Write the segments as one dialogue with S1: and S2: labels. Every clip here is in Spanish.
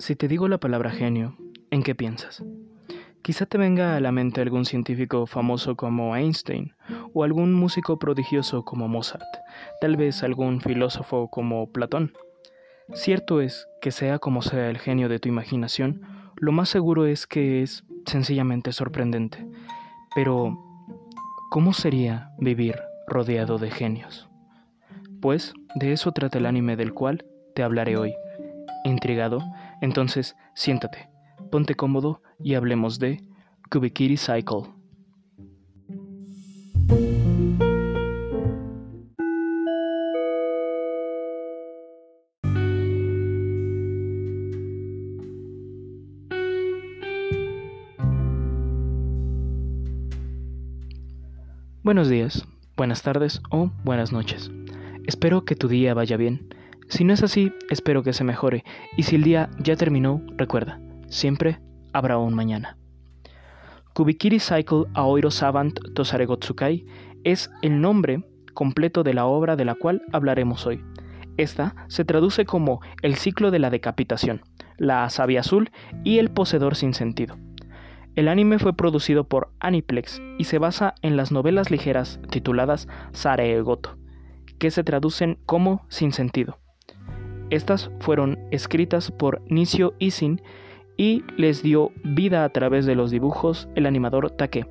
S1: Si te digo la palabra genio, ¿en qué piensas? Quizá te venga a la mente algún científico famoso como Einstein, o algún músico prodigioso como Mozart, tal vez algún filósofo como Platón. Cierto es que sea como sea el genio de tu imaginación, lo más seguro es que es sencillamente sorprendente. Pero, ¿cómo sería vivir rodeado de genios? Pues de eso trata el anime del cual te hablaré hoy. ¿Intrigado? Entonces, siéntate, ponte cómodo y hablemos de Kubikiri Cycle. Buenos días, buenas tardes o buenas noches. Espero que tu día vaya bien si no es así, espero que se mejore, y si el día ya terminó, recuerda, siempre habrá un mañana. Kubikiri Cycle Aoiro Savant Tosaregotsukai es el nombre completo de la obra de la cual hablaremos hoy. Esta se traduce como El ciclo de la decapitación, La savia azul y El poseedor sin sentido. El anime fue producido por Aniplex y se basa en las novelas ligeras tituladas Saregoto, que se traducen como sin sentido. Estas fueron escritas por Nishio Isin y les dio vida a través de los dibujos el animador Take.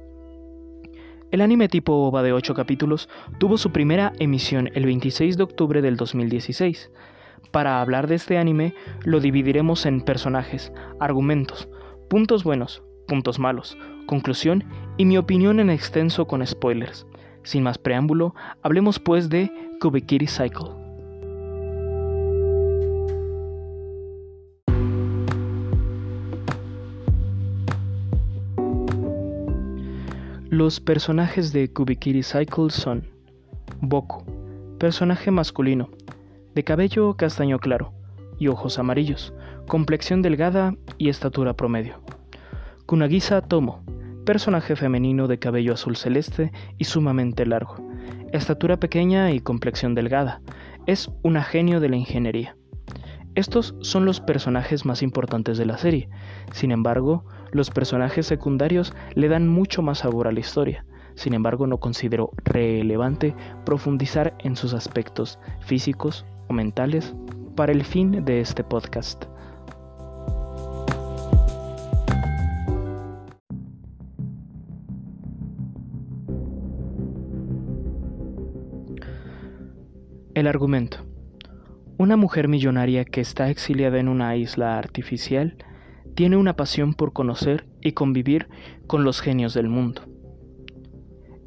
S1: El anime tipo OVA de 8 capítulos tuvo su primera emisión el 26 de octubre del 2016. Para hablar de este anime lo dividiremos en personajes, argumentos, puntos buenos, puntos malos, conclusión y mi opinión en extenso con spoilers. Sin más preámbulo, hablemos pues de Kubikiri Cycle. Los personajes de Kubikiri Cycle son Boku, personaje masculino, de cabello castaño claro y ojos amarillos, complexión delgada y estatura promedio. Kunagisa Tomo, personaje femenino de cabello azul celeste y sumamente largo, estatura pequeña y complexión delgada, es una genio de la ingeniería. Estos son los personajes más importantes de la serie, sin embargo, los personajes secundarios le dan mucho más sabor a la historia. Sin embargo, no considero relevante profundizar en sus aspectos físicos o mentales para el fin de este podcast. El argumento. Una mujer millonaria que está exiliada en una isla artificial tiene una pasión por conocer y convivir con los genios del mundo.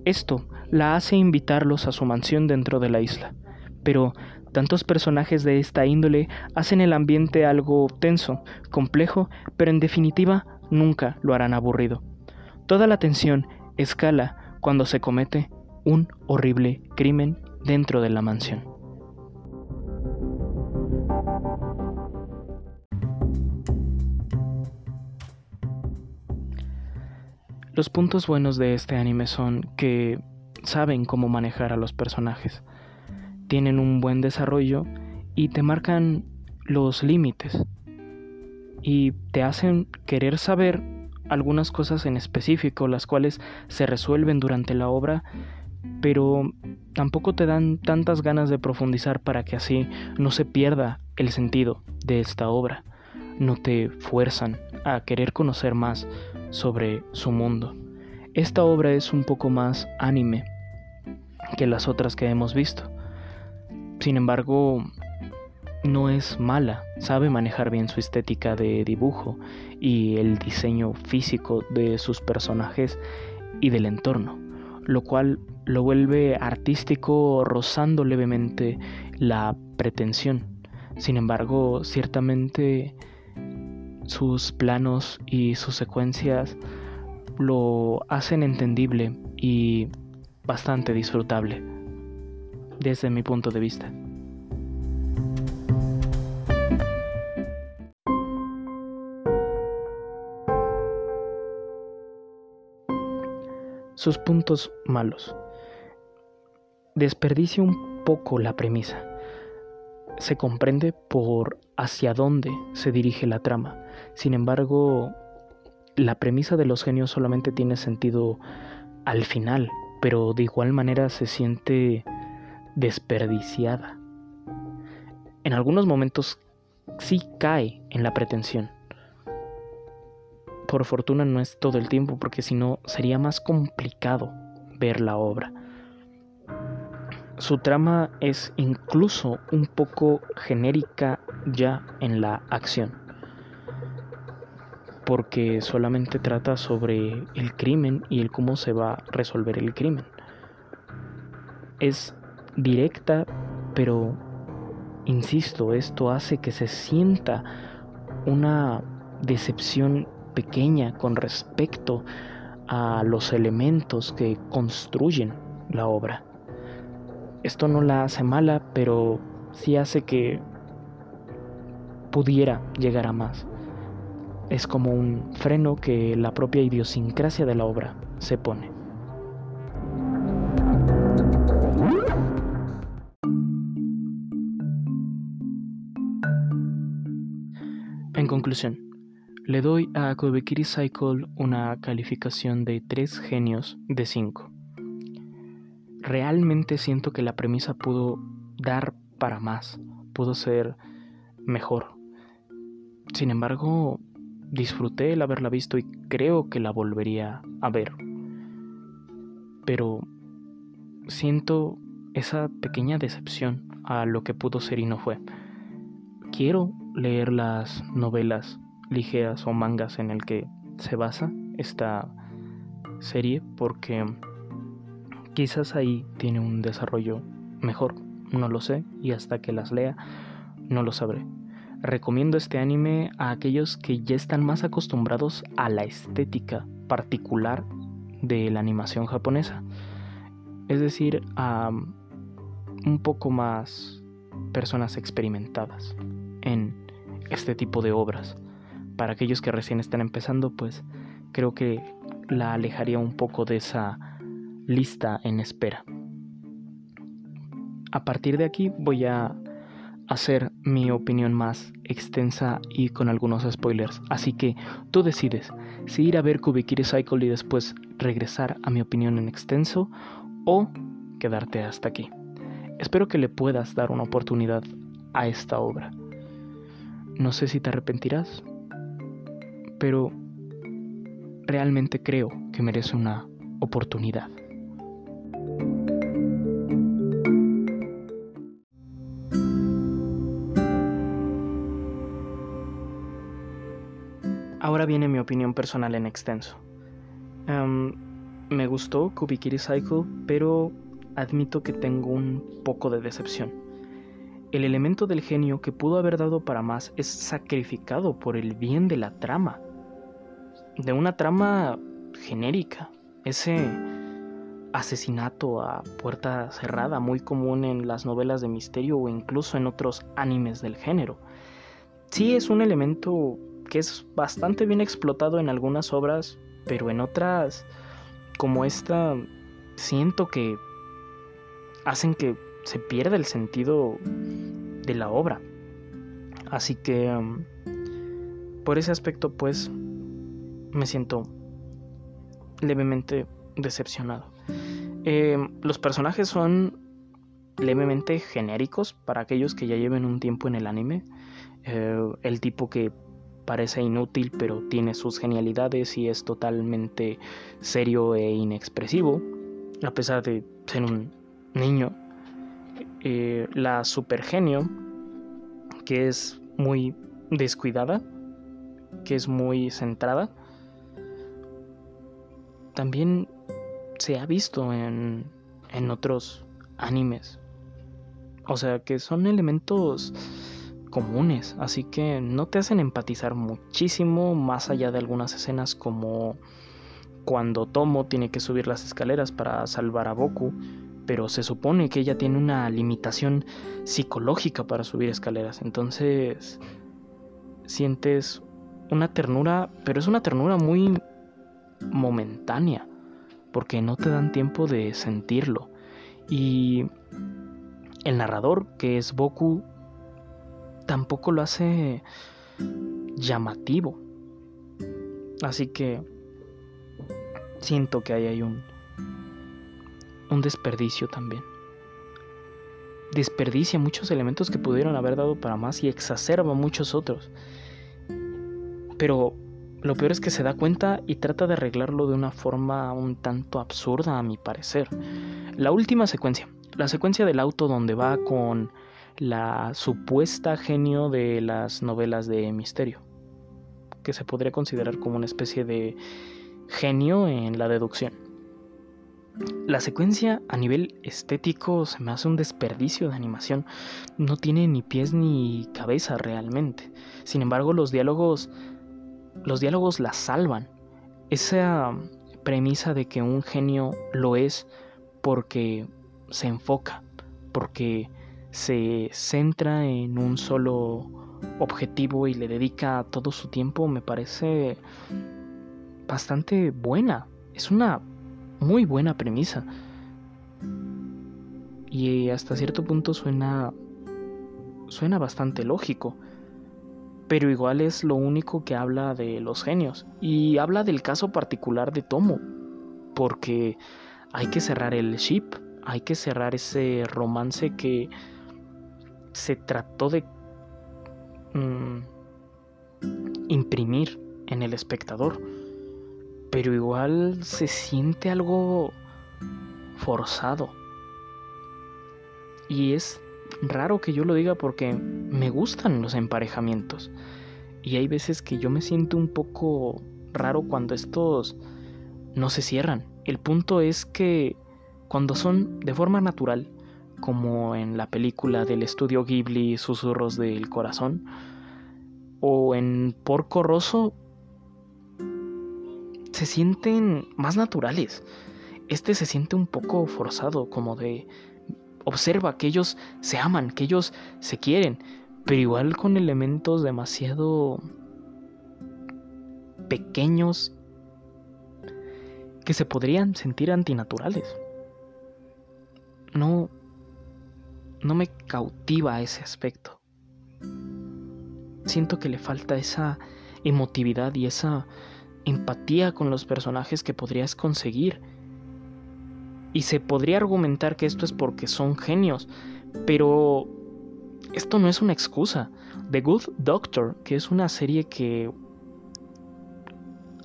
S1: Esto la hace invitarlos a su mansión dentro de la isla, pero tantos personajes de esta índole hacen el ambiente algo tenso, complejo, pero en definitiva nunca lo harán aburrido. Toda la tensión escala cuando se comete un horrible crimen dentro de la mansión. Los puntos buenos de este anime son que saben cómo manejar a los personajes, tienen un buen desarrollo y te marcan los límites. Y te hacen querer saber algunas cosas en específico, las cuales se resuelven durante la obra, pero tampoco te dan tantas ganas de profundizar para que así no se pierda el sentido de esta obra, no te fuerzan a querer conocer más sobre su mundo. Esta obra es un poco más anime que las otras que hemos visto. Sin embargo, no es mala, sabe manejar bien su estética de dibujo y el diseño físico de sus personajes y del entorno, lo cual lo vuelve artístico rozando levemente la pretensión. Sin embargo, ciertamente sus planos y sus secuencias lo hacen entendible y bastante disfrutable desde mi punto de vista. Sus puntos malos. Desperdicia un poco la premisa. se comprende por hacia dónde se dirige la trama. Sin embargo, la premisa de los genios solamente tiene sentido al final, pero de igual manera se siente desperdiciada. En algunos momentos sí cae en la pretensión. Por fortuna no es todo el tiempo, porque si no sería más complicado ver la obra. Su trama es incluso un poco genérica ya en la acción, porque solamente trata sobre el crimen y el cómo se va a resolver el crimen. Es directa, pero insisto, esto hace que se sienta una decepción pequeña con respecto a los elementos que construyen la obra. Esto no la hace mala, pero sí hace que pudiera llegar a más. Es como un freno que la propia idiosincrasia de la obra se pone. En conclusión, le doy a Kobekiri Cycle una calificación de 3 genios de 5 realmente siento que la premisa pudo dar para más, pudo ser mejor. Sin embargo, disfruté el haberla visto y creo que la volvería a ver. Pero siento esa pequeña decepción a lo que pudo ser y no fue. Quiero leer las novelas ligeras o mangas en el que se basa esta serie porque Quizás ahí tiene un desarrollo mejor, no lo sé, y hasta que las lea no lo sabré. Recomiendo este anime a aquellos que ya están más acostumbrados a la estética particular de la animación japonesa. Es decir, a un poco más personas experimentadas en este tipo de obras. Para aquellos que recién están empezando, pues creo que la alejaría un poco de esa lista en espera. A partir de aquí voy a hacer mi opinión más extensa y con algunos spoilers, así que tú decides si ir a ver Kubikiri Cycle y después regresar a mi opinión en extenso o quedarte hasta aquí. Espero que le puedas dar una oportunidad a esta obra. No sé si te arrepentirás, pero realmente creo que merece una oportunidad. Viene mi opinión personal en extenso. Em, me gustó Kubikiri Cycle, pero admito que tengo un poco de decepción. El elemento del genio que pudo haber dado para más es sacrificado por el bien de la trama. De una trama genérica. Ese asesinato a puerta cerrada muy común en las novelas de misterio o incluso en otros animes del género. Sí es un elemento que es bastante bien explotado en algunas obras, pero en otras, como esta, siento que hacen que se pierda el sentido de la obra. Así que, um, por ese aspecto, pues, me siento levemente decepcionado. Eh, los personajes son levemente genéricos para aquellos que ya lleven un tiempo en el anime. Eh, el tipo que parece inútil pero tiene sus genialidades y es totalmente serio e inexpresivo, a pesar de ser un niño. Eh, la supergenio, que es muy descuidada, que es muy centrada, también se ha visto en, en otros animes. O sea que son elementos comunes, así que no te hacen empatizar muchísimo más allá de algunas escenas como cuando Tomo tiene que subir las escaleras para salvar a Boku, pero se supone que ella tiene una limitación psicológica para subir escaleras, entonces sientes una ternura, pero es una ternura muy momentánea, porque no te dan tiempo de sentirlo. Y el narrador, que es Boku, tampoco lo hace llamativo. Así que siento que ahí hay un, un desperdicio también. Desperdicia muchos elementos que pudieron haber dado para más y exacerba muchos otros. Pero lo peor es que se da cuenta y trata de arreglarlo de una forma un tanto absurda a mi parecer. La última secuencia, la secuencia del auto donde va con la supuesta genio de las novelas de misterio, que se podría considerar como una especie de genio en la deducción. La secuencia a nivel estético se me hace un desperdicio de animación, no tiene ni pies ni cabeza realmente. Sin embargo, los diálogos los diálogos la salvan. Esa premisa de que un genio lo es porque se enfoca, porque se centra en un solo objetivo y le dedica todo su tiempo me parece bastante buena. Es una muy buena premisa. Y hasta cierto punto suena suena bastante lógico pero igual es lo único que habla de los genios y habla del caso particular de Tomo, porque hay que cerrar el ship, hay que cerrar ese romance que se trató de mm, imprimir en el espectador, pero igual se siente algo forzado. Y es raro que yo lo diga porque me gustan los emparejamientos. Y hay veces que yo me siento un poco raro cuando estos no se cierran. El punto es que cuando son de forma natural, como en la película del estudio Ghibli Susurros del Corazón, o en Porco Rosso, se sienten más naturales. Este se siente un poco forzado, como de observa que ellos se aman, que ellos se quieren, pero igual con elementos demasiado pequeños que se podrían sentir antinaturales. No no me cautiva ese aspecto. Siento que le falta esa emotividad y esa empatía con los personajes que podrías conseguir y se podría argumentar que esto es porque son genios, pero esto no es una excusa. The Good Doctor, que es una serie que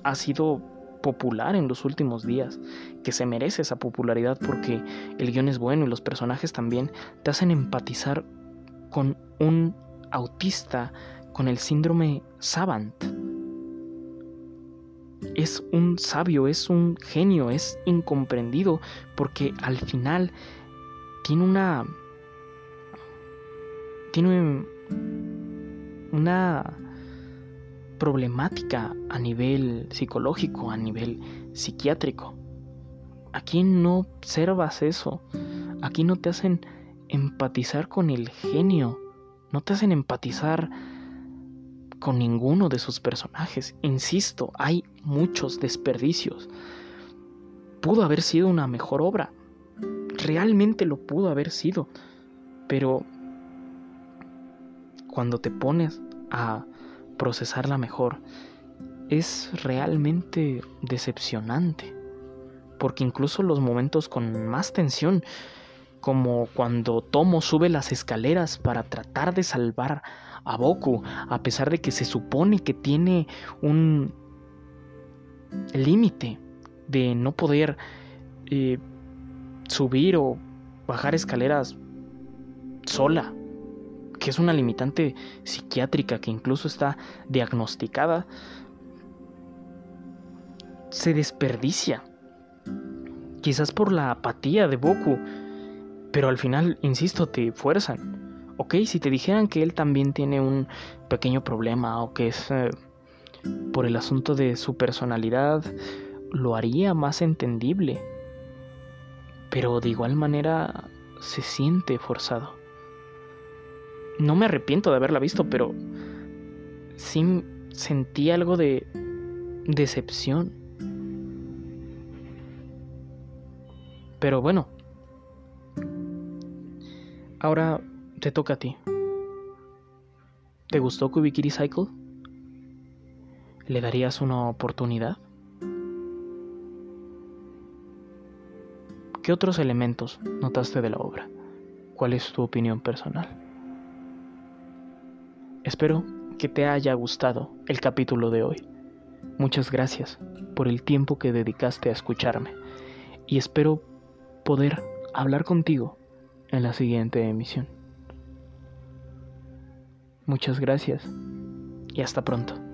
S1: ha sido popular en los últimos días, que se merece esa popularidad porque el guion es bueno y los personajes también te hacen empatizar con un autista con el síndrome Savant. Es un sabio, es un genio, es incomprendido, porque al final tiene una... tiene una problemática a nivel psicológico, a nivel psiquiátrico. Aquí no observas eso, aquí no te hacen empatizar con el genio, no te hacen empatizar con ninguno de sus personajes. Insisto, hay muchos desperdicios. Pudo haber sido una mejor obra. Realmente lo pudo haber sido. Pero cuando te pones a procesarla mejor, es realmente decepcionante. Porque incluso los momentos con más tensión, como cuando Tomo sube las escaleras para tratar de salvar a Boku, a pesar de que se supone que tiene un límite de no poder eh, subir o bajar escaleras sola, que es una limitante psiquiátrica que incluso está diagnosticada, se desperdicia. Quizás por la apatía de Boku, pero al final, insisto, te fuerzan ok, si te dijeran que él también tiene un pequeño problema o que es eh, por el asunto de su personalidad, lo haría más entendible. Pero de igual manera se siente forzado. No me arrepiento de haberla visto, pero sí sentí algo de decepción. Pero bueno. Ahora te toca a ti. ¿Te gustó Kubikiri Cycle? ¿Le darías una oportunidad? ¿Qué otros elementos notaste de la obra? ¿Cuál es tu opinión personal? Espero que te haya gustado el capítulo de hoy. Muchas gracias por el tiempo que dedicaste a escucharme y espero poder hablar contigo en la siguiente emisión. Muchas gracias y hasta pronto.